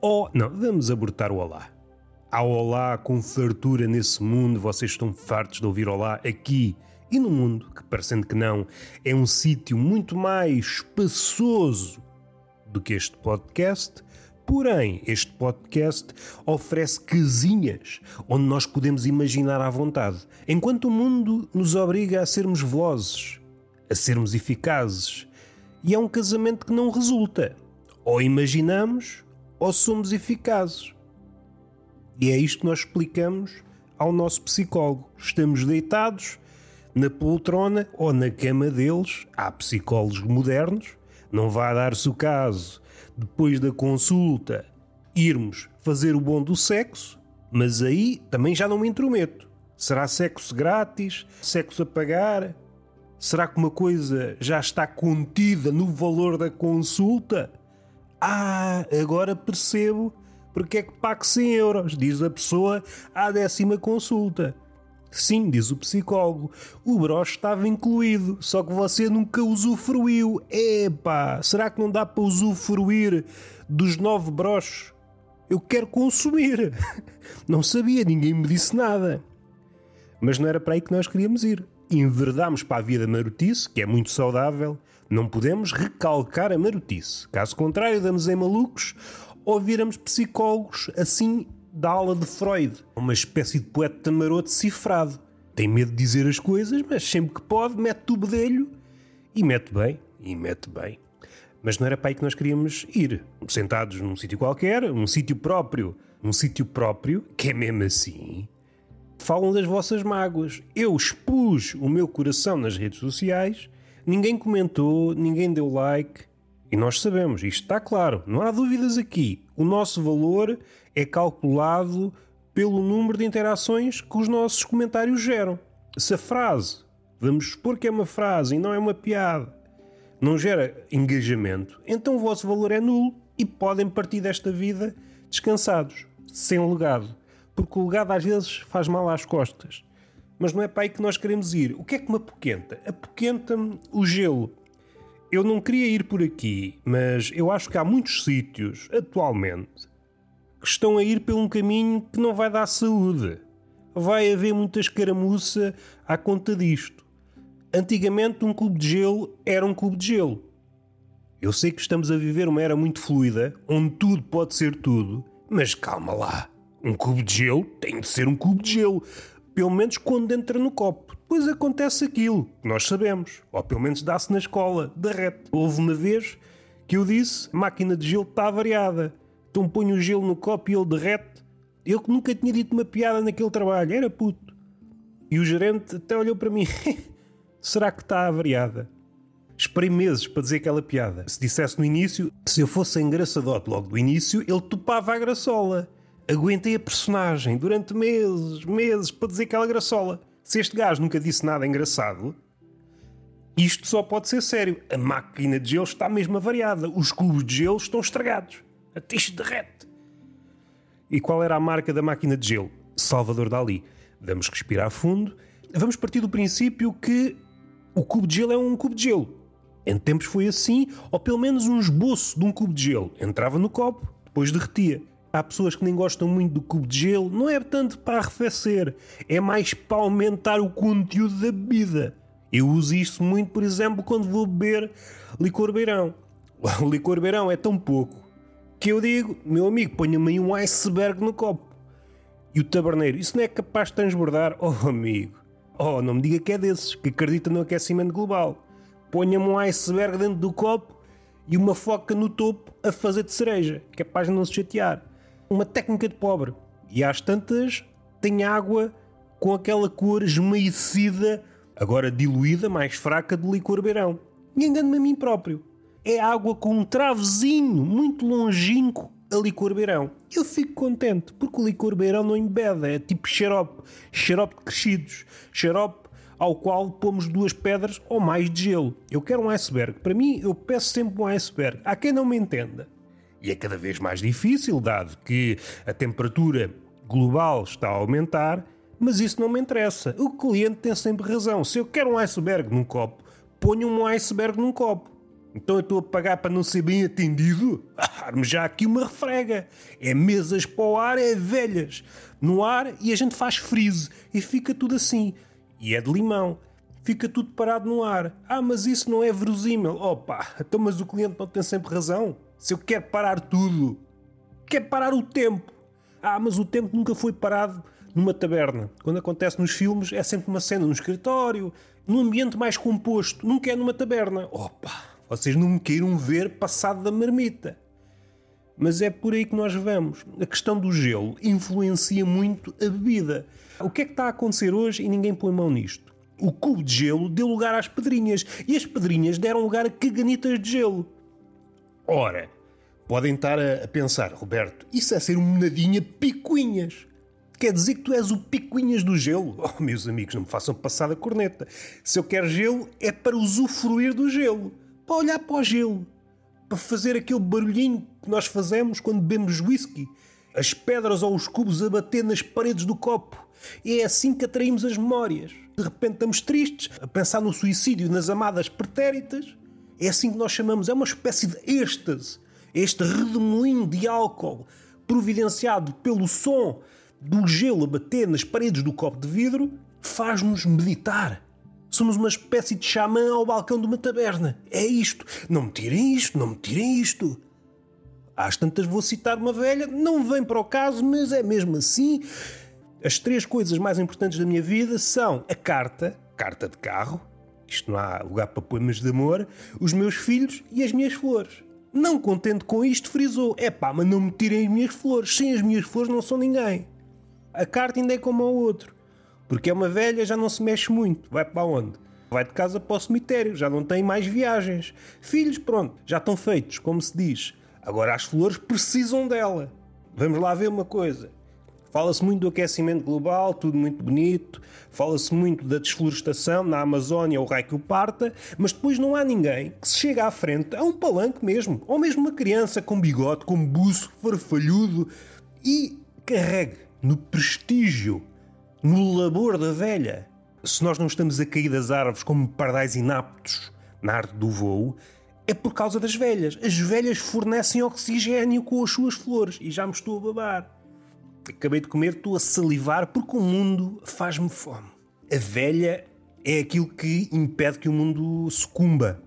Oh, não, vamos abortar o olá. Há olá com fartura nesse mundo, vocês estão fartos de ouvir olá aqui e no mundo, que parecendo que não, é um sítio muito mais espaçoso do que este podcast. Porém, este podcast oferece casinhas onde nós podemos imaginar à vontade, enquanto o mundo nos obriga a sermos velozes, a sermos eficazes. E é um casamento que não resulta. Ou imaginamos ou somos eficazes. E é isto que nós explicamos ao nosso psicólogo. Estamos deitados na poltrona ou na cama deles. Há psicólogos modernos. Não vai dar-se o caso, depois da consulta, irmos fazer o bom do sexo, mas aí também já não me intrometo. Será sexo grátis? Sexo a pagar? Será que uma coisa já está contida no valor da consulta? Ah, agora percebo porque é que pago 100 euros, diz a pessoa à décima consulta. Sim, diz o psicólogo, o broche estava incluído, só que você nunca usufruiu. Epá, será que não dá para usufruir dos nove broches? Eu quero consumir. Não sabia, ninguém me disse nada. Mas não era para aí que nós queríamos ir. Enverdámos para a vida marotice, que é muito saudável. Não podemos recalcar a marotice. Caso contrário, damos em malucos ou viramos psicólogos assim da aula de Freud, uma espécie de poeta maroto cifrado. Tem medo de dizer as coisas, mas sempre que pode, mete o bedelho e mete bem, e mete bem. Mas não era para aí que nós queríamos ir. Sentados num sítio qualquer, um sítio próprio, um sítio próprio, que é mesmo assim. Falam das vossas mágoas. Eu expus o meu coração nas redes sociais, ninguém comentou, ninguém deu like, e nós sabemos, isto está claro, não há dúvidas aqui. O nosso valor é calculado pelo número de interações que os nossos comentários geram. Se a frase, vamos supor que é uma frase e não é uma piada, não gera engajamento, então o vosso valor é nulo e podem partir desta vida descansados, sem legado. Porque o legado às vezes faz mal às costas. Mas não é para aí que nós queremos ir. O que é que me apoquenta? Apoquenta-me o gelo. Eu não queria ir por aqui, mas eu acho que há muitos sítios, atualmente, que estão a ir por um caminho que não vai dar saúde. Vai haver muita escaramuça à conta disto. Antigamente, um cubo de gelo era um cubo de gelo. Eu sei que estamos a viver uma era muito fluida, onde tudo pode ser tudo, mas calma lá. Um cubo de gelo tem de ser um cubo de gelo pelo menos quando entra no copo. Depois acontece aquilo, nós sabemos, ou pelo menos dá-se na escola, derrete. Houve uma vez que eu disse: a máquina de gelo está variada, então ponho o gelo no copo e ele derrete. Eu que nunca tinha dito uma piada naquele trabalho, era puto. E o gerente até olhou para mim: será que está avariada? Esperei meses para dizer aquela piada. Se dissesse no início, se eu fosse engraçadote logo do início, ele topava a graçola aguentei a personagem durante meses, meses, para dizer aquela graçola. Se este gajo nunca disse nada engraçado, isto só pode ser sério. A máquina de gelo está mesmo avariada. Os cubos de gelo estão estragados. A tixe derrete. E qual era a marca da máquina de gelo? Salvador Dali. Vamos respirar fundo. Vamos partir do princípio que o cubo de gelo é um cubo de gelo. Em tempos foi assim, ou pelo menos um esboço de um cubo de gelo. Entrava no copo, depois derretia. Há pessoas que nem gostam muito do cubo de gelo, não é tanto para arrefecer, é mais para aumentar o conteúdo da bebida. Eu uso isto muito, por exemplo, quando vou beber licor beirão. O licor beirão é tão pouco que eu digo, meu amigo, ponha-me aí um iceberg no copo. E o taberneiro, isso não é capaz de transbordar? Oh, amigo, oh, não me diga que é desses, que acredita no aquecimento global. Ponha-me um iceberg dentro do copo e uma foca no topo a fazer de cereja, capaz de não se chatear uma técnica de pobre. E às tantas tem água com aquela cor esmaecida, agora diluída, mais fraca, de licor beirão. E engano-me a mim próprio. É água com um travezinho muito longínquo a licor beirão. Eu fico contente, porque o licor beirão não embeda, é tipo xarope, xarope de crescidos, xarope ao qual pomos duas pedras ou mais de gelo. Eu quero um iceberg. Para mim, eu peço sempre um iceberg. Há quem não me entenda. E é cada vez mais difícil, dado que a temperatura global está a aumentar, mas isso não me interessa. O cliente tem sempre razão. Se eu quero um iceberg num copo, ponho um iceberg num copo. Então eu estou a pagar para não ser bem atendido? Arme já aqui uma refrega. É mesas para o ar, é velhas. No ar e a gente faz freeze e fica tudo assim. E é de limão. Fica tudo parado no ar. Ah, mas isso não é verosímil. Opa, então mas o cliente não tem sempre razão. Se eu quero parar tudo, quer parar o tempo. Ah, mas o tempo nunca foi parado numa taberna. Quando acontece nos filmes, é sempre uma cena no escritório, num ambiente mais composto. Nunca é numa taberna. Opa, vocês não me queiram ver passado da marmita. Mas é por aí que nós vamos. A questão do gelo influencia muito a bebida. O que é que está a acontecer hoje e ninguém põe mão nisto? O cubo de gelo deu lugar às pedrinhas e as pedrinhas deram lugar a caganitas de gelo. Ora, podem estar a, pensar, Roberto, isso é ser um menadinha picuinhas. Quer dizer que tu és o picuinhas do gelo? Oh, meus amigos, não me façam passar a corneta. Se eu quero gelo, é para usufruir do gelo. Para olhar para o gelo. Para fazer aquele barulhinho que nós fazemos quando bebemos whisky. As pedras ou os cubos a bater nas paredes do copo. E é assim que atraímos as memórias. De repente estamos tristes, a pensar no suicídio nas amadas pretéritas. É assim que nós chamamos, é uma espécie de êxtase. Este redemoinho de álcool providenciado pelo som do gelo a bater nas paredes do copo de vidro faz-nos meditar. Somos uma espécie de xamã ao balcão de uma taberna. É isto. Não me tirem isto, não me tirem isto. Às tantas vou citar uma velha, não vem para o caso, mas é mesmo assim. As três coisas mais importantes da minha vida são a carta, carta de carro, isto não há lugar para poemas de amor, os meus filhos e as minhas flores. Não contente com isto, frisou: é pá, mas não me tirem as minhas flores, sem as minhas flores não sou ninguém. A carta ainda é como ao outro. Porque é uma velha, já não se mexe muito. Vai para onde? Vai de casa para o cemitério, já não tem mais viagens. Filhos, pronto, já estão feitos, como se diz. Agora as flores precisam dela. Vamos lá ver uma coisa. Fala-se muito do aquecimento global, tudo muito bonito. Fala-se muito da desflorestação na Amazónia, o raio que o parta, mas depois não há ninguém que se chega à frente a um palanque mesmo, ou mesmo uma criança com bigode, com buço, farfalhudo e carregue no prestígio, no labor da velha. Se nós não estamos a cair das árvores como pardais inaptos na arte do voo, é por causa das velhas. As velhas fornecem oxigênio com as suas flores e já me estou a babar. Acabei de comer, estou a salivar porque o mundo faz-me fome. A velha é aquilo que impede que o mundo sucumba.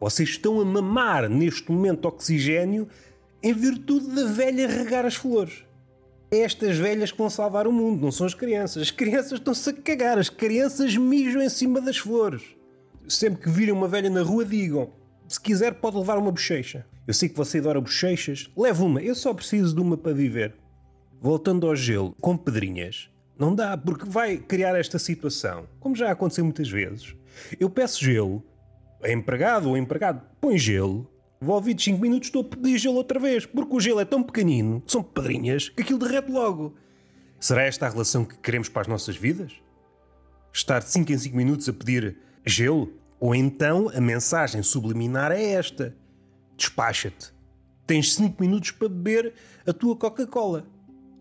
Vocês estão a mamar neste momento oxigênio em virtude da velha regar as flores. É estas velhas que vão salvar o mundo, não são as crianças. As crianças estão-se a cagar, as crianças mijam em cima das flores. Sempre que virem uma velha na rua, digam: se quiser, pode levar uma bochecha. Eu sei que você adora bochechas, leve uma, eu só preciso de uma para viver. Voltando ao gelo, com pedrinhas, não dá, porque vai criar esta situação, como já aconteceu muitas vezes. Eu peço gelo, a empregado ou empregado põe gelo, Volvi de 5 minutos, estou a pedir gelo outra vez, porque o gelo é tão pequenino, são pedrinhas, que aquilo derrete logo. Será esta a relação que queremos para as nossas vidas? Estar de 5 em 5 minutos a pedir gelo? Ou então a mensagem subliminar é esta: despacha-te. Tens 5 minutos para beber a tua Coca-Cola.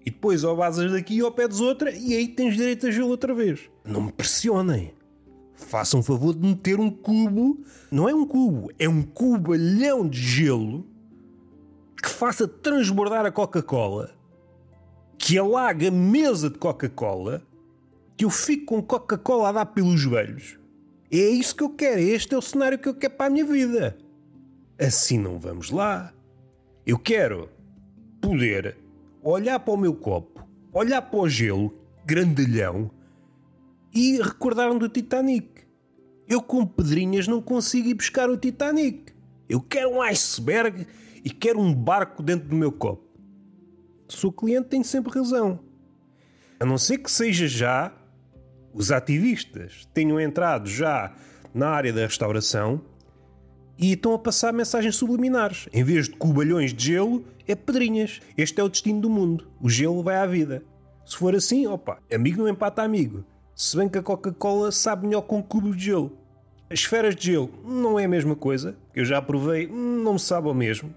E depois ou vazas daqui ou pedes outra e aí tens direito a gelo outra vez. Não me pressionem façam o favor de meter um cubo, não é um cubo, é um cubalhão de gelo que faça transbordar a Coca-Cola, que alague a mesa de Coca-Cola, que eu fico com Coca-Cola a dar pelos joelhos. É isso que eu quero, este é o cenário que eu quero para a minha vida. Assim não vamos lá. Eu quero poder olhar para o meu copo, olhar para o gelo, grandalhão, e recordaram do Titanic. Eu com pedrinhas não consigo ir buscar o Titanic. Eu quero um iceberg e quero um barco dentro do meu copo. O cliente tem sempre razão. A não ser que seja já os ativistas tenham entrado já na área da restauração e estão a passar mensagens subliminares. Em vez de cubalhões de gelo, é pedrinhas. Este é o destino do mundo. O gelo vai à vida. Se for assim, opa, amigo não empata amigo. Se bem que a Coca-Cola sabe melhor com cubos de gelo. As esferas de gelo não é a mesma coisa, eu já provei, não me sabe ao mesmo.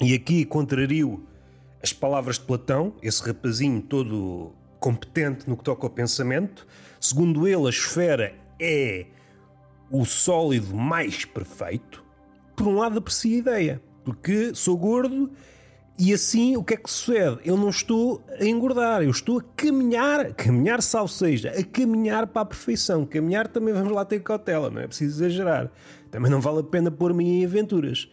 E aqui contrario as palavras de Platão, esse rapazinho todo competente no que toca ao pensamento. Segundo ele, a esfera é o sólido mais perfeito. por um lado aprecio a ideia, porque sou gordo e assim o que é que sucede? Eu não estou a engordar, eu estou a caminhar, caminhar salvo seja, a caminhar para a perfeição. Caminhar também vamos lá ter cautela, não é preciso exagerar. Também não vale a pena pôr-me em aventuras.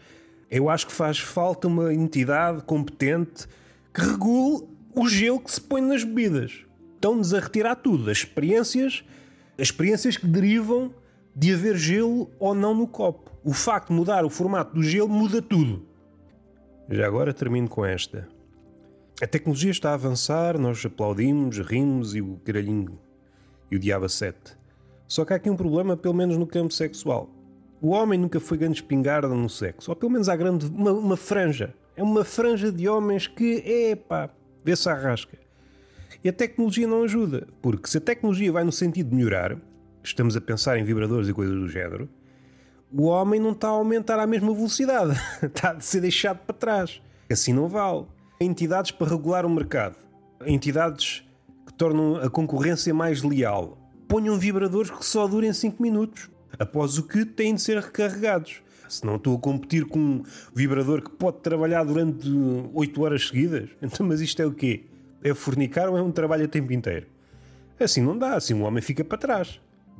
Eu acho que faz falta uma entidade competente que regule o gelo que se põe nas bebidas. Estão-nos a retirar tudo, as experiências, as experiências que derivam de haver gelo ou não no copo. O facto de mudar o formato do gelo muda tudo. Já agora termino com esta. A tecnologia está a avançar, nós aplaudimos, rimos e o caralhinho e o diabo sete. Só que há aqui um problema, pelo menos no campo sexual. O homem nunca foi grande espingarda no sexo, ou pelo menos há grande uma, uma franja. É uma franja de homens que, epá, vê-se a rasca. E a tecnologia não ajuda, porque se a tecnologia vai no sentido de melhorar, estamos a pensar em vibradores e coisas do género, o homem não está a aumentar à mesma velocidade, está a ser deixado para trás. Assim não vale. Entidades para regular o mercado, entidades que tornam a concorrência mais leal, ponham vibradores que só durem 5 minutos, após o que têm de ser recarregados. Se não estou a competir com um vibrador que pode trabalhar durante 8 horas seguidas, então, mas isto é o quê? É fornicar ou é um trabalho a tempo inteiro? Assim não dá, assim o homem fica para trás